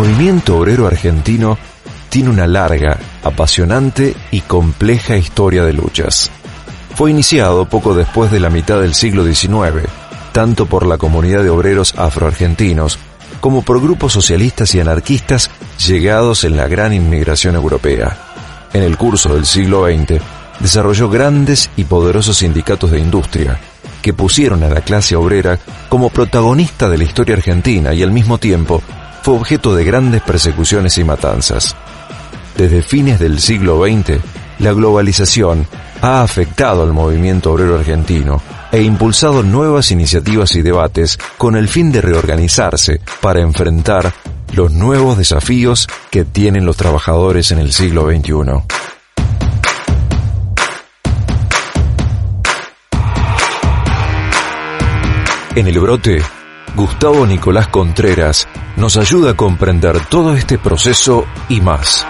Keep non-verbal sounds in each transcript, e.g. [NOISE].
El movimiento obrero argentino tiene una larga, apasionante y compleja historia de luchas. Fue iniciado poco después de la mitad del siglo XIX, tanto por la comunidad de obreros afroargentinos como por grupos socialistas y anarquistas llegados en la gran inmigración europea. En el curso del siglo XX, desarrolló grandes y poderosos sindicatos de industria, que pusieron a la clase obrera como protagonista de la historia argentina y al mismo tiempo fue objeto de grandes persecuciones y matanzas. Desde fines del siglo XX, la globalización ha afectado al movimiento obrero argentino e impulsado nuevas iniciativas y debates con el fin de reorganizarse para enfrentar los nuevos desafíos que tienen los trabajadores en el siglo XXI. En el brote, Gustavo Nicolás Contreras nos ayuda a comprender todo este proceso y más.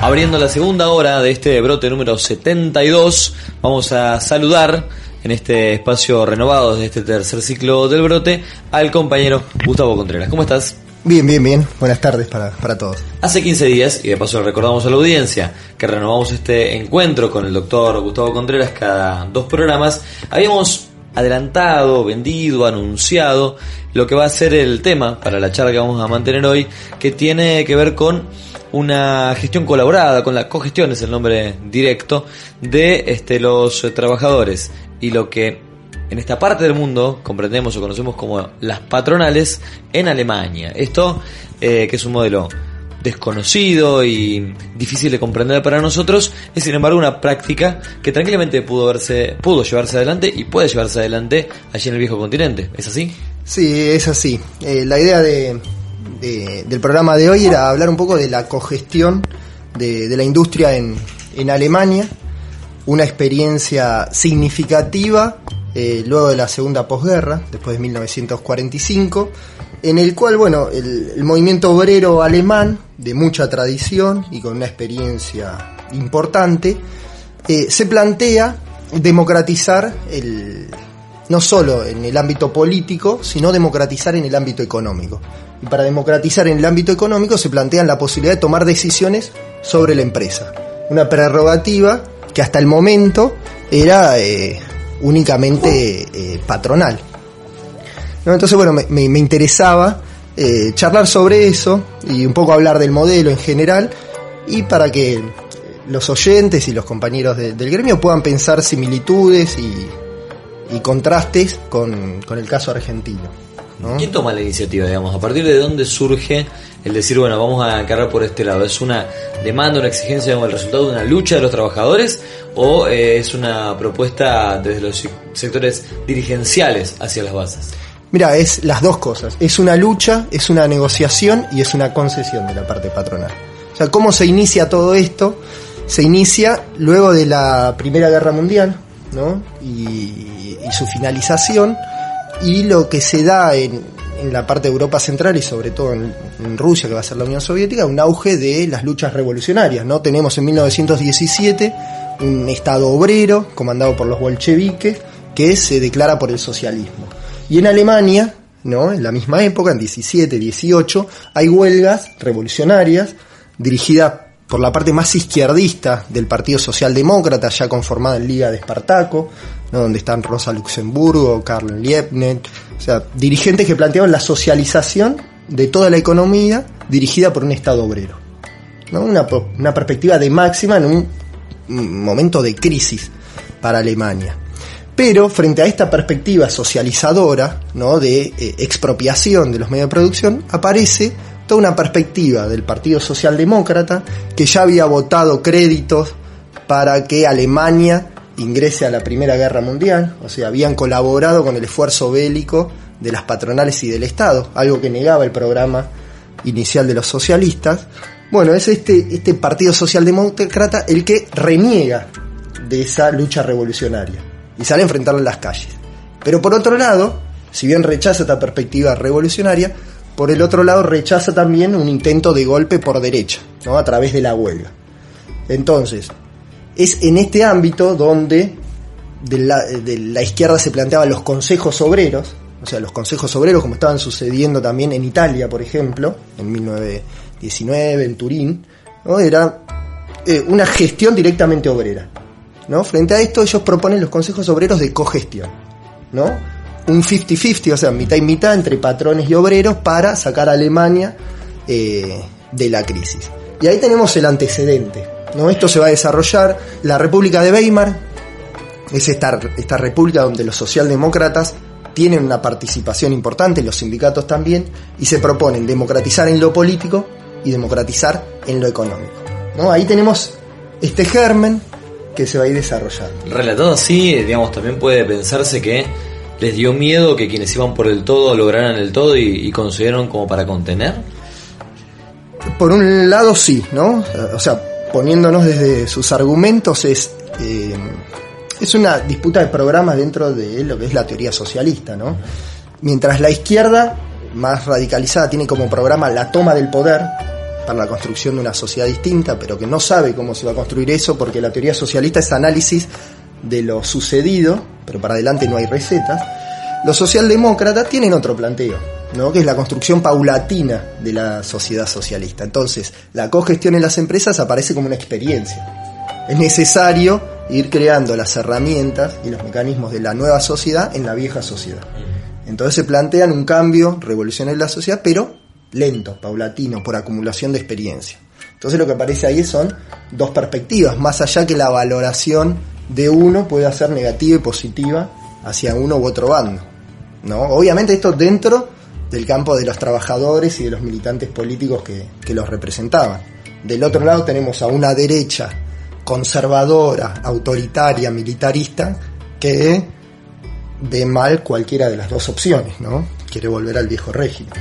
Abriendo la segunda hora de este brote número 72, vamos a saludar en este espacio renovado de este tercer ciclo del brote al compañero Gustavo Contreras. ¿Cómo estás? Bien, bien, bien. Buenas tardes para, para todos. Hace 15 días, y de paso recordamos a la audiencia que renovamos este encuentro con el doctor Gustavo Contreras cada dos programas, habíamos adelantado, vendido, anunciado lo que va a ser el tema para la charla que vamos a mantener hoy, que tiene que ver con una gestión colaborada, con la cogestión es el nombre directo, de este, los trabajadores y lo que en esta parte del mundo comprendemos o conocemos como las patronales en Alemania. Esto, eh, que es un modelo desconocido y difícil de comprender para nosotros, es sin embargo una práctica que tranquilamente pudo, verse, pudo llevarse adelante y puede llevarse adelante allí en el viejo continente. ¿Es así? Sí, es así. Eh, la idea de, de- del programa de hoy era hablar un poco de la cogestión de, de la industria en, en Alemania, una experiencia significativa eh, luego de la segunda posguerra, después de 1945, en el cual, bueno, el, movimiento obrero alemán, de mucha tradición y con una experiencia importante, eh, se plantea democratizar el, no solo en el ámbito político, sino democratizar en el ámbito económico. Y para democratizar en el ámbito económico se plantean la posibilidad de tomar decisiones sobre la empresa. Una prerrogativa que hasta el momento era eh, únicamente eh, patronal. ¿No? Entonces, bueno, me, me- me interesaba eh, charlar sobre eso y un poco hablar del modelo en general y para que los oyentes y los compañeros de- del gremio puedan pensar similitudes y, y contrastes con, con el caso argentino. ¿no? ¿Quién toma la iniciativa, digamos? ¿A partir de dónde surge el decir, bueno, vamos a cargar por este lado? ¿Es una demanda, una exigencia como el resultado de una lucha de los trabajadores o eh, es una propuesta desde los se- sectores dirigenciales hacia las bases? Mira, es las dos cosas. Es una lucha, es una negociación y es una concesión de la parte patronal. O sea, ¿cómo se inicia todo esto? Se inicia luego de la Primera Guerra Mundial, ¿no? Y su finalización. Y lo que se da en, en la parte de Europa Central y sobre todo en, Rusia, que va a ser la Unión Soviética, un auge de las luchas revolucionarias, ¿no? Tenemos en 1917 un Estado obrero comandado por los bolcheviques que se declara por el socialismo. Y en Alemania, ¿no? En la misma época, en 17, 18, hay huelgas revolucionarias dirigidas por la parte más izquierdista del Partido Socialdemócrata, ya conformada en Liga de Espartaco, donde están Rosa Luxemburgo, Karl Liebknecht, o sea, dirigentes que planteaban la socialización de toda la economía dirigida por un Estado obrero. ¿no? Una, una perspectiva de máxima en un un momento de crisis para Alemania. Pero frente a esta perspectiva socializadora, ¿no? de eh, expropiación de los medios de producción, aparece toda una perspectiva del Partido Socialdemócrata que ya había votado créditos para que Alemania ingrese a la Primera Guerra Mundial, o sea, habían colaborado con el esfuerzo bélico de las patronales y del Estado, algo que negaba el programa inicial de los socialistas. Bueno, es este, este Partido Socialdemócrata el que reniega de esa lucha revolucionaria y sale a enfrentarla en las calles. Pero por otro lado, si bien rechaza esta perspectiva revolucionaria, por el otro lado rechaza también un intento de golpe por derecha, ¿no? a través de la huelga. Entonces, es en este ámbito donde de la, izquierda se planteaban los consejos obreros, o sea, los consejos obreros como estaban sucediendo también en Italia, por ejemplo, en 1919, en Turín, ¿no? era eh, una gestión directamente obrera. ¿no? Frente a esto ellos proponen los consejos obreros de cogestión. ¿no? Un 50-50, o sea, mitad y mitad entre patrones y obreros para sacar a Alemania eh, de la crisis. Y ahí tenemos el antecedente. ¿no? Esto se va a desarrollar. La República de Weimar es esta, esta república donde los socialdemócratas tienen una participación importante, los sindicatos también, y se proponen democratizar en lo político y democratizar en lo económico. ¿no? Ahí tenemos este germen que se va a ir desarrollando. Relatado así, digamos, también puede pensarse que les dio miedo que quienes iban por el todo lograran el todo y, consiguieron como para contener. Por un lado sí, ¿no? O sea, poniéndonos desde sus argumentos es... Eh, es una disputa de programas dentro de lo que es la teoría socialista, ¿no? Mientras la izquierda, más radicalizada, tiene como programa la toma del poder para la construcción de una sociedad distinta, pero que no sabe cómo se va a construir eso, porque la teoría socialista es análisis de lo sucedido, pero para adelante no hay recetas. Los socialdemócratas tienen otro planteo, ¿no? que es la construcción paulatina de la sociedad socialista. Entonces, la cogestión en las empresas aparece como una experiencia. Es necesario ir creando las herramientas y los mecanismos de la nueva sociedad en la vieja sociedad. Entonces se plantean un cambio revolucionario en la sociedad, pero lento, paulatino, por acumulación de experiencia. Entonces lo que aparece ahí son dos perspectivas, más allá que la valoración de uno puede ser negativa y positiva hacia uno u otro bando. ¿no? Obviamente esto dentro del campo de los trabajadores y de los militantes políticos que, que los representaban. Del otro lado tenemos a una derecha conservadora, autoritaria, militarista, que ve mal cualquiera de las dos opciones, ¿no? Quiere volver al viejo régimen.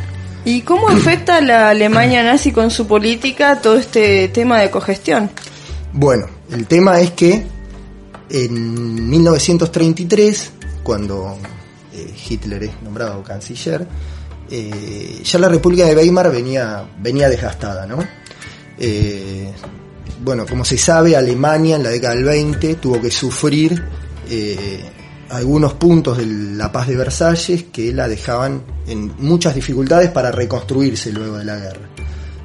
¿Y cómo afecta a la Alemania nazi con su política todo este tema de cogestión? Bueno, el tema es que en 1933, cuando eh, Hitler es nombrado canciller, eh, ya la República de Weimar venía, venía desgastada, ¿no? Eh, bueno, como se sabe, Alemania en la década del 20 tuvo que sufrir algunos puntos de la paz de Versalles que la dejaban en muchas dificultades para reconstruirse luego de la guerra.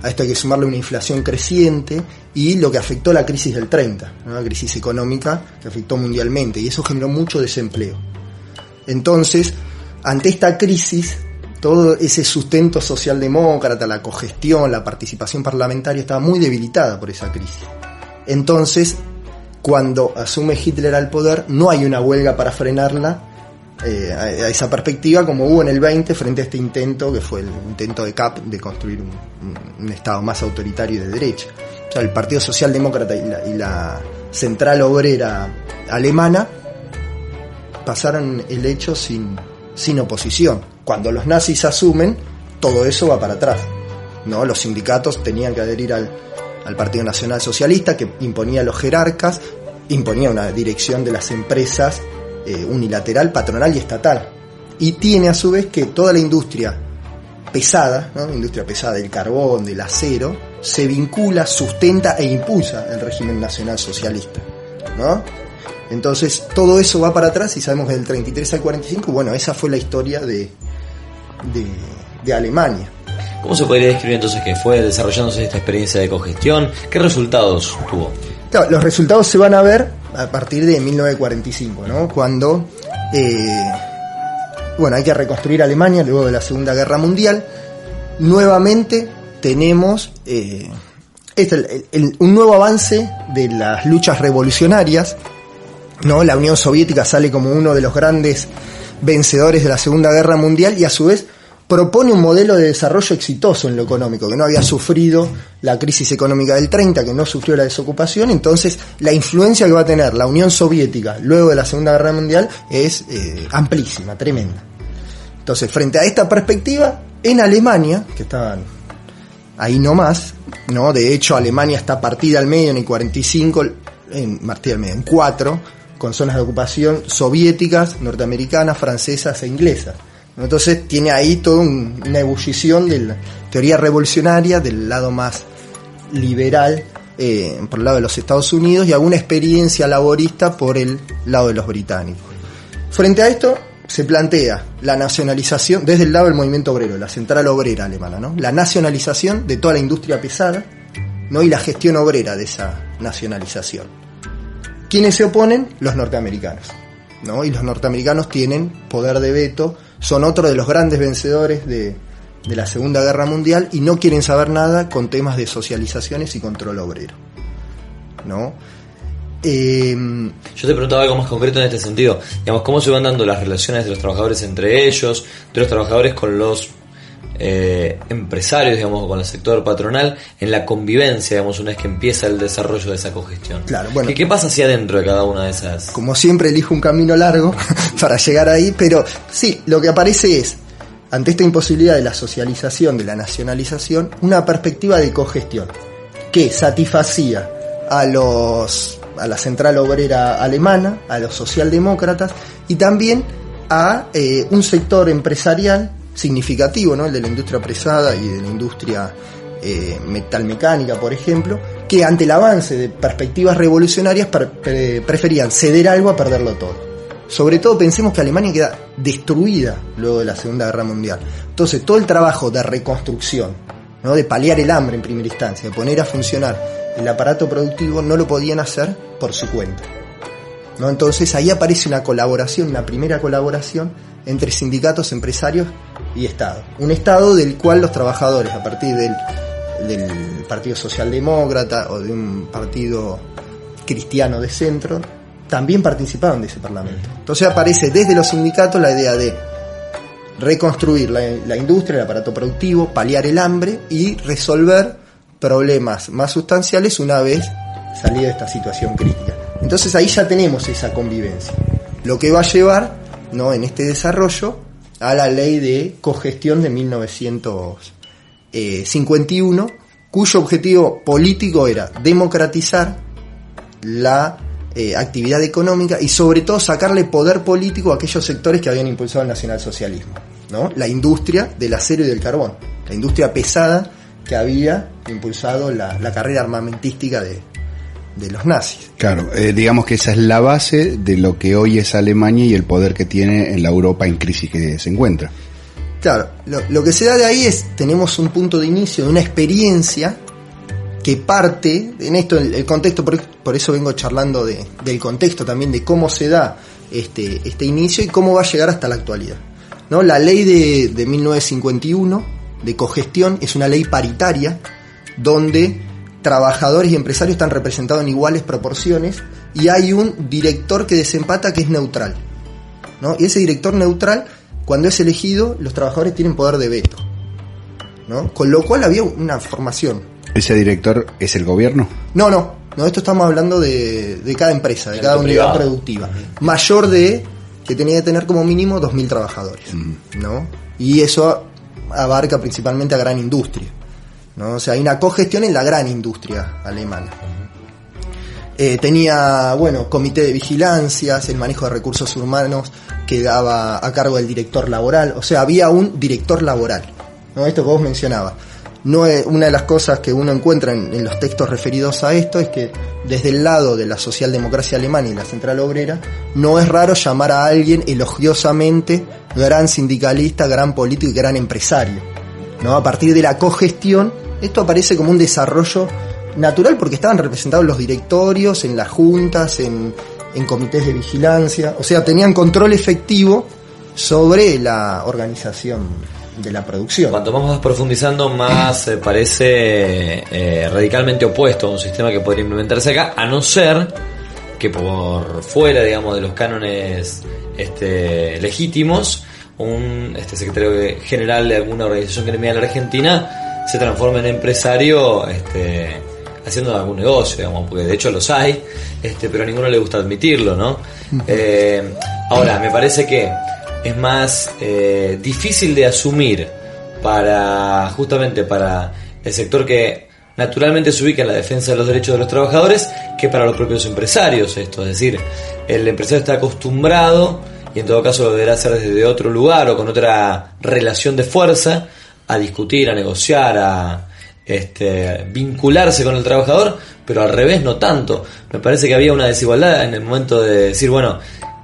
A esto hay que sumarle una inflación creciente y lo que afectó la crisis del 30, la crisis económica que afectó mundialmente y eso generó mucho desempleo. Entonces, ante esta crisis, todo ese sustento socialdemócrata, la cogestión, la participación parlamentaria estaba muy debilitada por esa crisis. Entonces, cuando asume Hitler al poder, no hay una huelga para frenarla eh, a, esa perspectiva como hubo en el 20 frente a este intento que fue el intento de CAP de construir un, Estado más autoritario de derecha. O sea, el Partido Socialdemócrata y la, y la Central Obrera Alemana pasaron el hecho sin, sin oposición cuando los nazis asumen, todo eso va para atrás. ¿no? Los sindicatos tenían que adherir al, al Partido Nacional Socialista, que imponía a los jerarcas, imponía una dirección de las empresas eh, unilateral, patronal y estatal. Y tiene a su vez que toda la industria pesada, ¿no? industria pesada del carbón, del acero, se vincula, sustenta e impulsa el régimen nacional socialista. ¿no? Entonces todo eso va para atrás y sabemos que del 33 al 45, bueno, esa fue la historia de, de, de Alemania. ¿Cómo se podría describir entonces que fue desarrollándose esta experiencia de cogestión? ¿Qué resultados tuvo? Claro, los resultados se van a ver a partir de 1945, ¿no? Cuando eh, bueno, hay que reconstruir Alemania luego de la Segunda Guerra Mundial. Nuevamente tenemos eh, este, un nuevo avance de las luchas revolucionarias. ¿no? La Unión Soviética sale como uno de los grandes vencedores de la Segunda Guerra Mundial y a su vez propone un modelo de desarrollo exitoso en lo económico, que no había sufrido la crisis económica del 30, que no sufrió la desocupación, entonces la influencia que va a tener la Unión Soviética luego de la Segunda Guerra Mundial es eh, amplísima, tremenda. Entonces, frente a esta perspectiva, en Alemania, que estaban ahí nomás, ¿no? De hecho, Alemania está partida al medio en el 45, en, partida al medio, en cuatro, con zonas de ocupación soviéticas, norteamericanas, francesas e inglesas. Entonces tiene ahí toda un, una ebullición de la teoría revolucionaria del lado más liberal eh, por el lado de los Estados Unidos y alguna experiencia laborista por el lado de los británicos. Frente a esto se plantea la nacionalización, desde el lado del movimiento obrero, la central obrera alemana, ¿no? la nacionalización de toda la industria pesada ¿no? y la gestión obrera de esa nacionalización. ¿Quiénes se oponen? Los norteamericanos. ¿no? Y los norteamericanos tienen poder de veto, son otro de los grandes vencedores de, de la Segunda Guerra Mundial y no quieren saber nada con temas de socializaciones y control obrero. ¿no? Eh, Yo te preguntaba algo más concreto en este sentido. Digamos, ¿cómo se van dando las relaciones de los trabajadores entre ellos, de los trabajadores con los eh, empresarios, digamos, con el sector patronal, en la convivencia, digamos, una vez que empieza el desarrollo de esa cogestión? Claro, bueno. ¿Y qué pasa hacia adentro de cada una de esas? Como siempre, elijo un camino largo [LAUGHS] para llegar ahí, pero sí, lo que aparece es, ante esta imposibilidad de la socialización, de la nacionalización, una perspectiva de cogestión que satisfacía a los a la central obrera alemana, a los socialdemócratas y también a eh, un sector empresarial significativo, ¿no? el de la industria pesada y de la industria eh, metalmecánica, por ejemplo, que ante el avance de perspectivas revolucionarias preferían ceder algo a perderlo todo. Sobre todo pensemos que Alemania queda destruida luego de la Segunda Guerra Mundial. Entonces todo el trabajo de reconstrucción, ¿no? de paliar el hambre en primera instancia, de poner a funcionar el aparato productivo no lo podían hacer por su cuenta. ¿no? Entonces ahí aparece una colaboración, una primera colaboración entre sindicatos, empresarios y Estado. Un Estado del cual los trabajadores, a partir del, Partido Socialdemócrata o de un partido cristiano de centro, también participaban de ese Parlamento. Entonces aparece desde los sindicatos la idea de reconstruir la, la industria, el aparato productivo, paliar el hambre y resolver problemas más sustanciales una vez salida de esta situación crítica. Entonces ahí ya tenemos esa convivencia. Lo que va a llevar ¿no? en este desarrollo a la ley de cogestión de 1951, cuyo objetivo político era democratizar la eh, actividad económica y sobre todo sacarle poder político a aquellos sectores que habían impulsado el nacionalsocialismo. ¿no? La industria del acero y del carbón, la industria pesada que había impulsado la, carrera armamentística de, los nazis. Claro, eh, digamos que esa es la base de lo que hoy es Alemania y el poder que tiene en la Europa en crisis que se encuentra. Claro, lo, que se da de ahí es, tenemos un punto de inicio de una experiencia que parte, en esto el, contexto, por, eso vengo charlando de, del contexto también, de cómo se da este, este inicio y cómo va a llegar hasta la actualidad. ¿no? La ley de, de 1951 de cogestión es una ley paritaria donde trabajadores y empresarios están representados en iguales proporciones y hay un director que desempata que es neutral. ¿no? Y ese director neutral, cuando es elegido, los trabajadores tienen poder de veto. ¿no? Con lo cual había una formación. ¿Ese director es el gobierno? No, no. No, esto estamos hablando de, de cada empresa, de cada unidad productiva. Mayor de que tenía que tener como mínimo 2.000 trabajadores. ¿no? Y eso abarca principalmente a gran industria. ¿No? O sea, hay una cogestión en la gran industria alemana. Eh, tenía, bueno, comité de vigilancias, el manejo de recursos humanos quedaba a cargo del director laboral, o sea, había un director laboral, ¿no? Esto que vos mencionabas. No es, una de las cosas que uno encuentra en, los textos referidos a esto es que desde el lado de la socialdemocracia alemana y la central obrera, no es raro llamar a alguien elogiosamente gran sindicalista, gran político y gran empresario. ¿No? A partir de la cogestión, esto aparece como un desarrollo natural porque estaban representados los directorios, en las juntas, en, en comités de vigilancia, o sea, tenían control efectivo sobre la organización de la producción. Cuanto más vas profundizando, más eh, parece eh, radicalmente opuesto a un sistema que podría implementarse acá, a no ser que por fuera, digamos, de los cánones este, legítimos, un este, secretario general de alguna organización gremial argentina se transforme en empresario este, haciendo algún negocio, digamos, porque de hecho los hay, este, pero a ninguno le gusta admitirlo, ¿no? Eh, ahora, me parece que es más eh, difícil de asumir para justamente para el sector que naturalmente se ubica en la defensa de los derechos de los trabajadores que para los propios empresarios esto, es decir, el empresario está acostumbrado y en todo caso lo deberá hacer desde otro lugar o con otra relación de fuerza a discutir, a negociar, a este, vincularse con el trabajador, pero al revés no tanto. Me parece que había una desigualdad en el momento de decir, bueno,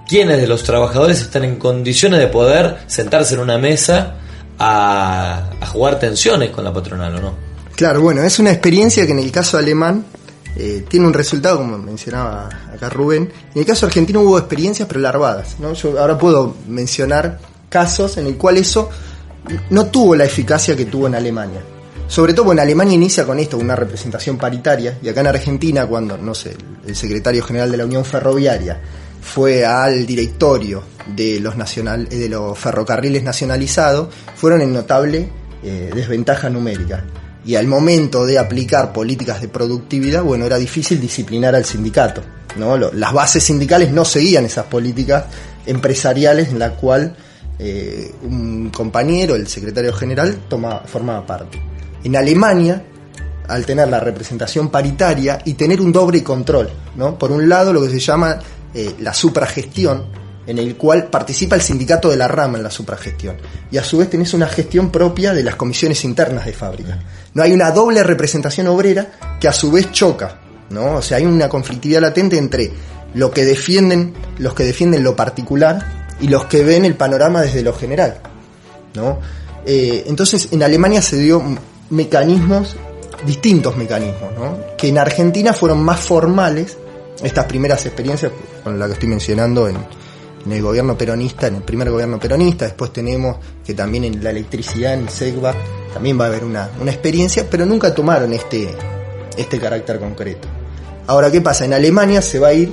¿quiénes de los trabajadores están en condiciones de poder sentarse en una mesa a, a jugar tensiones con la patronal o no? Claro, bueno, es una experiencia que en el caso alemán eh, tiene un resultado, como mencionaba acá Rubén. En el caso argentino hubo experiencias, pero larvadas. ¿no? Yo ahora puedo mencionar casos en el cual eso no tuvo la eficacia que tuvo en Alemania. Sobre todo en Alemania inicia con esto, una representación paritaria, y acá en Argentina, cuando, no sé, el secretario general de la Unión Ferroviaria fue al directorio de los, nacional, de los ferrocarriles nacionalizados, fueron en notable eh, desventaja numérica. Y al momento de aplicar políticas de productividad, bueno, era difícil disciplinar al sindicato. ¿no? las bases sindicales no seguían esas políticas empresariales en la cual eh, un compañero, el secretario general, toma, formaba parte. En Alemania, al tener la representación paritaria y tener un doble control, ¿no? por un lado lo que se llama eh, la supragestión, en el cual participa el sindicato de la rama en la supragestión. Y a su vez tenés una gestión propia de las comisiones internas de fábrica. No hay una doble representación obrera que a su vez choca, ¿no? O sea, hay una conflictividad latente entre lo que defienden, los que defienden lo particular y los que ven el panorama desde lo general, ¿no? Eh, entonces, en Alemania se dio mecanismos, distintos mecanismos, ¿no? Que en Argentina fueron más formales, estas primeras experiencias, con la que estoy mencionando en, en el gobierno peronista, en el primer gobierno peronista, después tenemos que también en la electricidad, en SEGBA, también va a haber una, experiencia, pero nunca tomaron este, este carácter concreto. Ahora, ¿qué pasa? En Alemania se va a ir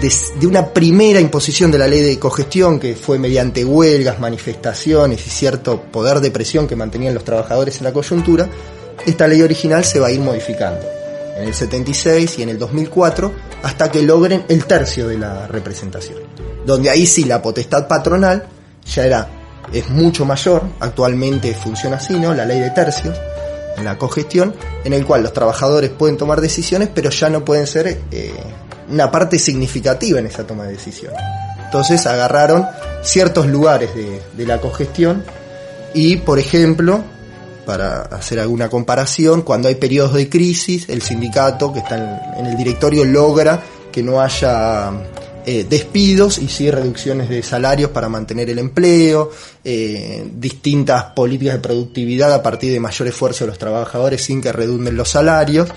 de, una primera imposición de la ley de cogestión, que fue mediante huelgas, manifestaciones y cierto poder de presión que mantenían los trabajadores en la coyuntura, esta ley original se va a ir modificando en el 76 y en el 2004 hasta que logren el tercio de la representación donde ahí sí la potestad patronal ya era es mucho mayor, actualmente funciona así, ¿no? La ley de tercios, en la cogestión, en el cual los trabajadores pueden tomar decisiones, pero ya no pueden ser eh, una parte significativa en esa toma de decisiones. Entonces agarraron ciertos lugares de, de la cogestión y, por ejemplo, para hacer alguna comparación, cuando hay periodos de crisis, el sindicato que está en el directorio logra que no haya eh, despidos y sí reducciones de salarios para mantener el empleo, eh, distintas políticas de productividad a partir de mayor esfuerzo de los trabajadores sin que redunden los salarios,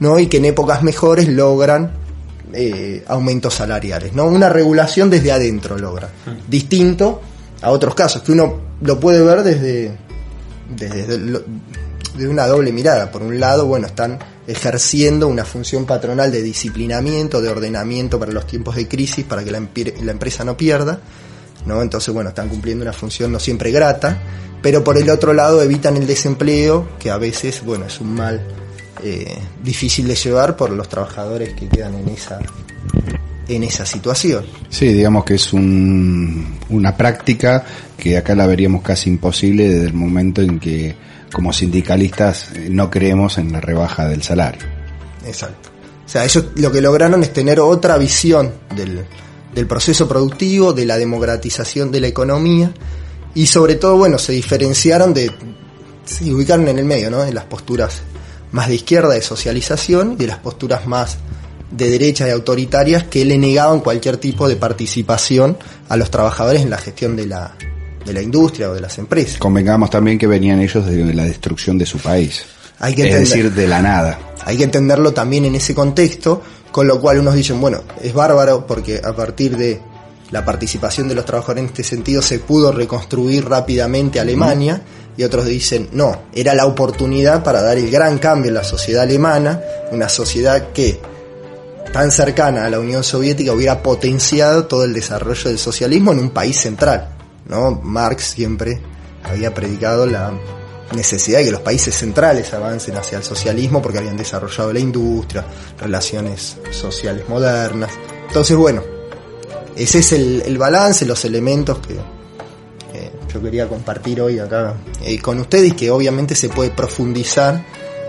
¿no? y que en épocas mejores logran eh, aumentos salariales. ¿no? Una regulación desde adentro logra, distinto a otros casos, que uno lo puede ver desde, desde, desde una doble mirada. Por un lado, bueno, están ejerciendo una función patronal de disciplinamiento, de ordenamiento para los tiempos de crisis, para que la, empresa no pierda. ¿no? Entonces, bueno, están cumpliendo una función no siempre grata, pero por el otro lado evitan el desempleo, que a veces, bueno, es un mal eh, difícil de llevar por los trabajadores que quedan en esa en esa situación. Sí, digamos que es un, una práctica que acá la veríamos casi imposible desde el momento en que como sindicalistas eh, no creemos en la rebaja del salario. Exacto. O sea, ellos lo que lograron es tener otra visión del, del proceso productivo, de la democratización de la economía y sobre todo, bueno, se diferenciaron de, se ubicaron en el medio, ¿no? En las posturas más de izquierda, de socialización, y de las posturas más de derecha y autoritarias que le negaban cualquier tipo de participación a los trabajadores en la gestión de la, de la industria o de las empresas. Convengamos también que venían ellos de la destrucción de su país. Hay que es decir, de la nada. Hay que entenderlo también en ese contexto, con lo cual unos dicen, bueno, es bárbaro porque a partir de la participación de los trabajadores en este sentido se pudo reconstruir rápidamente Alemania, y otros dicen, no, era la oportunidad para dar el gran cambio en la sociedad alemana, una sociedad que tan cercana a la Unión Soviética hubiera potenciado todo el desarrollo del socialismo en un país central. ¿No? Marx siempre había predicado la necesidad de que los países centrales avancen hacia el socialismo porque habían desarrollado la industria, relaciones sociales modernas. Entonces, bueno, ese es el, balance, los elementos que yo quería compartir hoy acá eh, con ustedes, que obviamente se puede profundizar.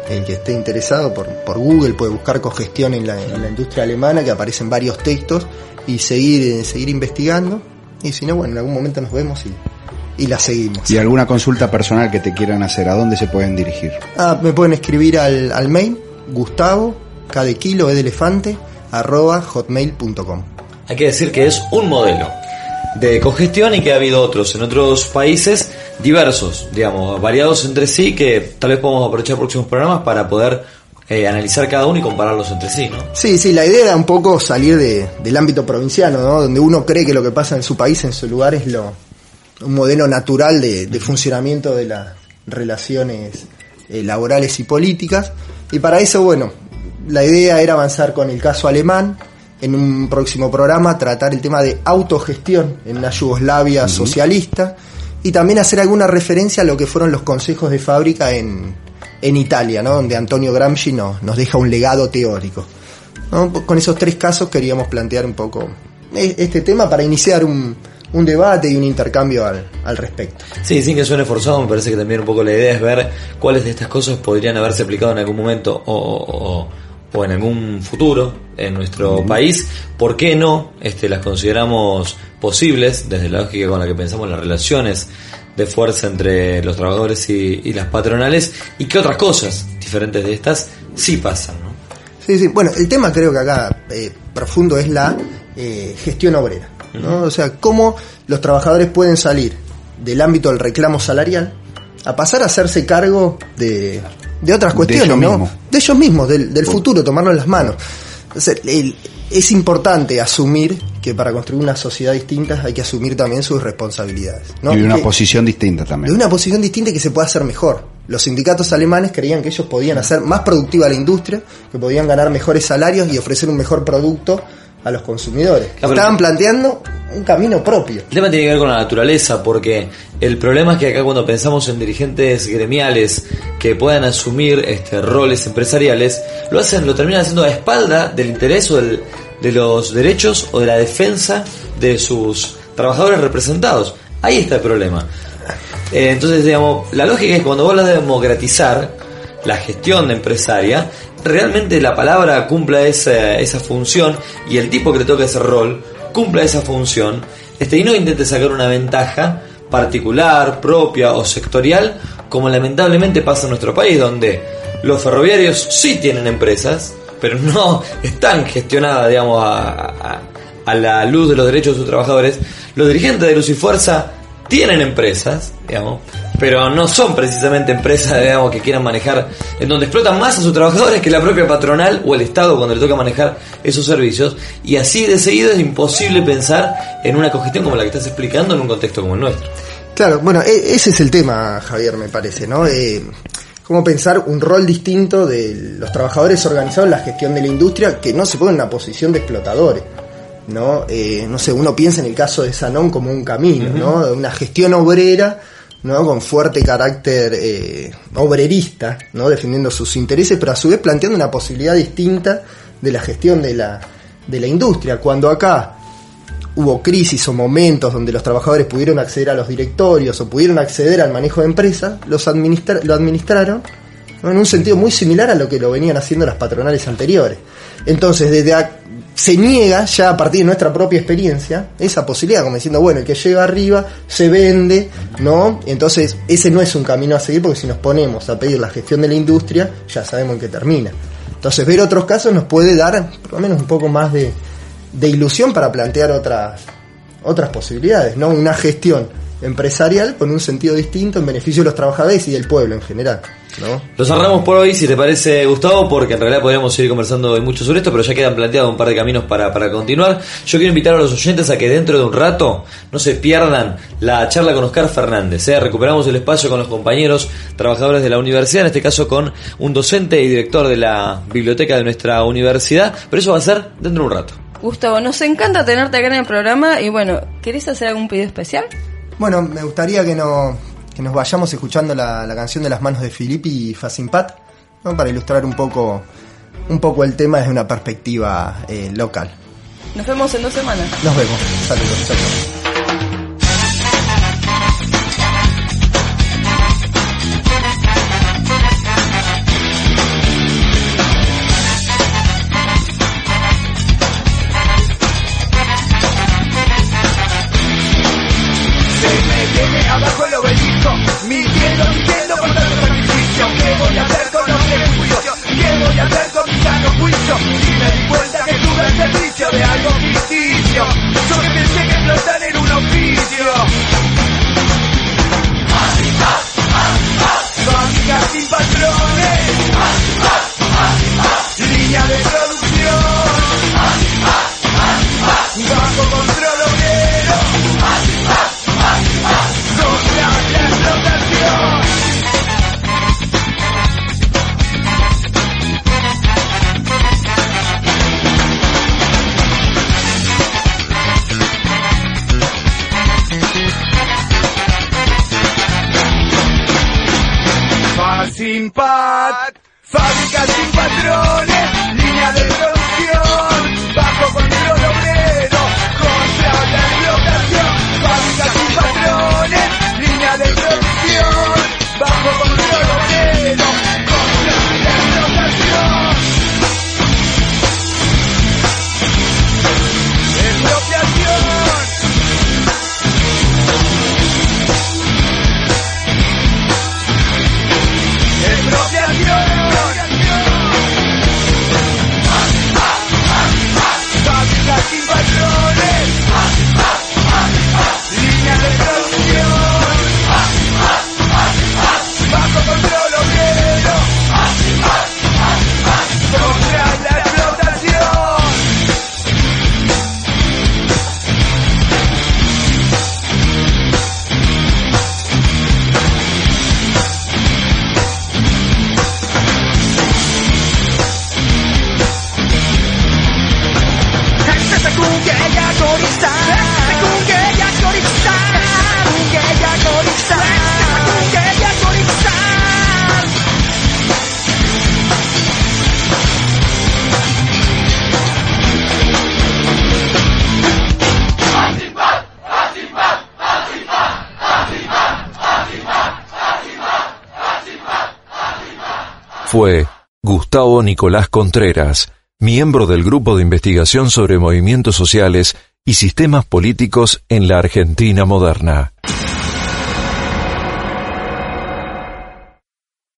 El que esté interesado por, Google puede buscar cogestión en la, en la industria alemana, que aparecen varios textos, y seguir, seguir investigando. Y si no, bueno, en algún momento nos vemos y, y la seguimos. ¿Y alguna consulta personal que te quieran hacer? ¿A dónde se pueden dirigir? Ah, me pueden escribir al, al mail gustavo, cada kilo, e de elefante, arroba hotmail.com. Hay que decir que es un modelo de cogestión y que ha habido otros en otros países diversos, digamos, variados entre sí, que tal vez podamos aprovechar próximos programas para poder eh, analizar cada uno y compararlos entre sí, ¿no? Sí, sí, la idea era un poco salir de- del ámbito provinciano, ¿no? Donde uno cree que lo que pasa en su país, en su lugar, es lo, un modelo natural de, de funcionamiento de las relaciones eh, laborales y políticas. Y para eso, bueno, la idea era avanzar con el caso alemán, en un próximo programa tratar el tema de autogestión en una Yugoslavia socialista y también hacer alguna referencia a lo que fueron los consejos de fábrica en, en Italia, ¿no? donde Antonio Gramsci nos, nos deja un legado teórico. ¿no? Con esos tres casos queríamos plantear un poco e- este tema para iniciar un, un debate y un intercambio al, al respecto. Sí, sin que suene forzado, me parece que también un poco la idea es ver cuáles de estas cosas podrían haberse aplicado en algún momento o, o- o- o en algún futuro en nuestro país. ¿Por qué no este, las consideramos posibles desde la lógica con la que pensamos las relaciones de fuerza entre los trabajadores y, y las patronales? ¿Y qué otras cosas diferentes de estas sí pasan? ¿no? Sí, sí. Bueno, el tema creo que acá eh, profundo es la eh, gestión obrera. ¿no? O sea, cómo los trabajadores pueden salir del ámbito del reclamo salarial a pasar a hacerse cargo de, de otras De cuestiones, ellos ¿no? mismos. De ellos mismos, del, del futuro, tomarlo en las manos. Entonces, el- es importante asumir que para construir una sociedad distinta hay que asumir también sus responsabilidades. ¿no? y de una Que- posición distinta de también. una posición distinta que se pueda hacer mejor. Los sindicatos alemanes creían que ellos podían hacer más productiva la industria, que podían ganar mejores salarios y ofrecer un mejor producto a los consumidores. pero- Estaban planteando un camino propio. El tema tiene que ver con la naturaleza, porque el problema es que acá cuando pensamos en dirigentes gremiales que puedan asumir este, roles empresariales, lo hacen, lo terminan haciendo a espalda del interés o del- de los derechos o de la defensa de sus trabajadores representados. Ahí está el problema. Eh, entonces, digamos, la lógica es que cuando vos hablas de democratizar la gestión empresaria, realmente la palabra cumpla esa, esa función y el tipo que le toca ese rol cumpla esa función este, y no intente sacar una ventaja particular, propia o sectorial, como lamentablemente pasa en nuestro país, donde los ferroviarios sí tienen empresas, pero no están gestionadas, digamos, a, a- a la luz de los derechos de sus trabajadores. Los dirigentes de Luz y Fuerza tienen empresas, digamos, pero no son precisamente empresas, digamos, que quieran manejar, en donde explotan más a sus trabajadores que la propia patronal o el Estado cuando le toca manejar esos servicios. Y así de seguido es imposible pensar en una cogestión como la que estás explicando en un contexto como el nuestro. Claro, bueno, e- ese es el tema, Javier, me parece, ¿no? Eh, cómo pensar un rol distinto de los trabajadores organizados en la gestión de la industria que no se ponen en una posición de explotadores. ¿No? Eh, no sé, uno piensa en el caso de Sanón como un camino, ¿no? De Una gestión obrera, ¿no? Con fuerte carácter eh, obrerista, ¿no? Defendiendo sus intereses, pero a su vez planteando una posibilidad distinta de la gestión de la, de la industria. Cuando acá hubo crisis o momentos donde los trabajadores pudieron acceder a los directorios o pudieron acceder al manejo de empresas, los administra- lo administraron ¿no? en un sentido muy similar a lo que lo venían haciendo las patronales anteriores. Entonces, desde se niega ya a partir de nuestra propia experiencia esa posibilidad, como diciendo, bueno, el que llega arriba se vende, ¿no? Entonces, ese no es un camino a seguir porque si nos ponemos a pedir la gestión de la industria, ya sabemos en qué termina. Entonces, ver otros casos nos puede dar, por lo menos, un poco más de, de ilusión para plantear otras, otras posibilidades, ¿no? Una gestión empresarial con un sentido distinto en beneficio de los trabajadores y del pueblo en general, ¿no? Lo cerramos por hoy, si te parece, Gustavo, porque en realidad podríamos seguir conversando hoy mucho sobre esto, pero ya quedan planteados un par de caminos para, para continuar. Yo quiero invitar a los oyentes a que dentro de un rato no se pierdan la charla con Oscar Fernández. ¿eh? Recuperamos el espacio con los compañeros trabajadores de la universidad, en este caso con un docente y director de la biblioteca de nuestra universidad, pero eso va a ser dentro de un rato. Gustavo, nos encanta tenerte acá en el programa y bueno, ¿querés hacer algún pedido especial? Bueno, me gustaría que, no, que nos vayamos escuchando la, la canción de las manos de Filippi y Facimpat, ¿no? para ilustrar un poco, un poco el tema desde una perspectiva eh, local. Nos vemos en dos semanas. Nos vemos. Saludos. Chao. me. Nicolás Contreras, miembro del Grupo de Investigación sobre Movimientos Sociales y Sistemas Políticos en la Argentina Moderna.